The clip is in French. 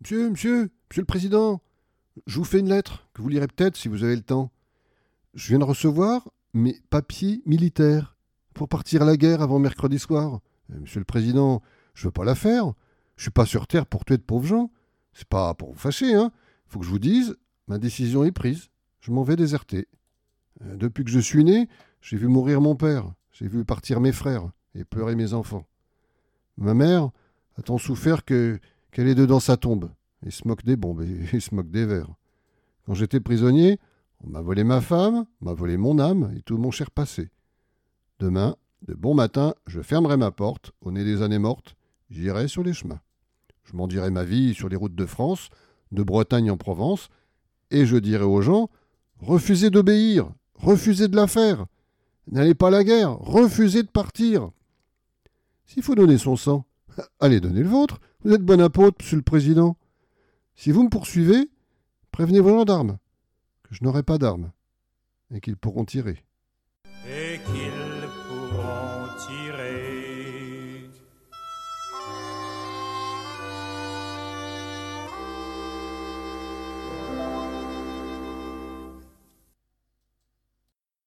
Monsieur, monsieur, monsieur le président, je vous fais une lettre que vous lirez peut-être si vous avez le temps. Je viens de recevoir mes papiers militaires pour partir à la guerre avant mercredi soir. Euh, Monsieur le président, je veux pas la faire. Je suis pas sur terre pour tuer de pauvres gens. C'est pas pour vous fâcher, hein. Faut que je vous dise, ma décision est prise. Je m'en vais déserter. Euh, Depuis que je suis né, j'ai vu mourir mon père, j'ai vu partir mes frères et pleurer mes enfants. Ma mère a tant souffert que qu'elle est dedans sa tombe et se moque des bombes et, se moque des vers. Quand j'étais prisonnier, on m'a volé ma femme, m'a volé mon âme et tout mon cher passé. Demain, de bon matin, je fermerai ma porte au nez des années mortes, j'irai sur les chemins. Je m'en dirai ma vie sur les routes de France, de Bretagne en Provence, et je dirai aux gens refusez d'obéir, refusez de la faire, n'allez pas à la guerre, refusez de partir. S'il faut donner son sang, allez donner le vôtre, vous êtes bon apôtre, monsieur le président. Si vous me poursuivez, prévenez vos gendarmes que je n'aurai pas d'armes et qu'ils pourront tirer.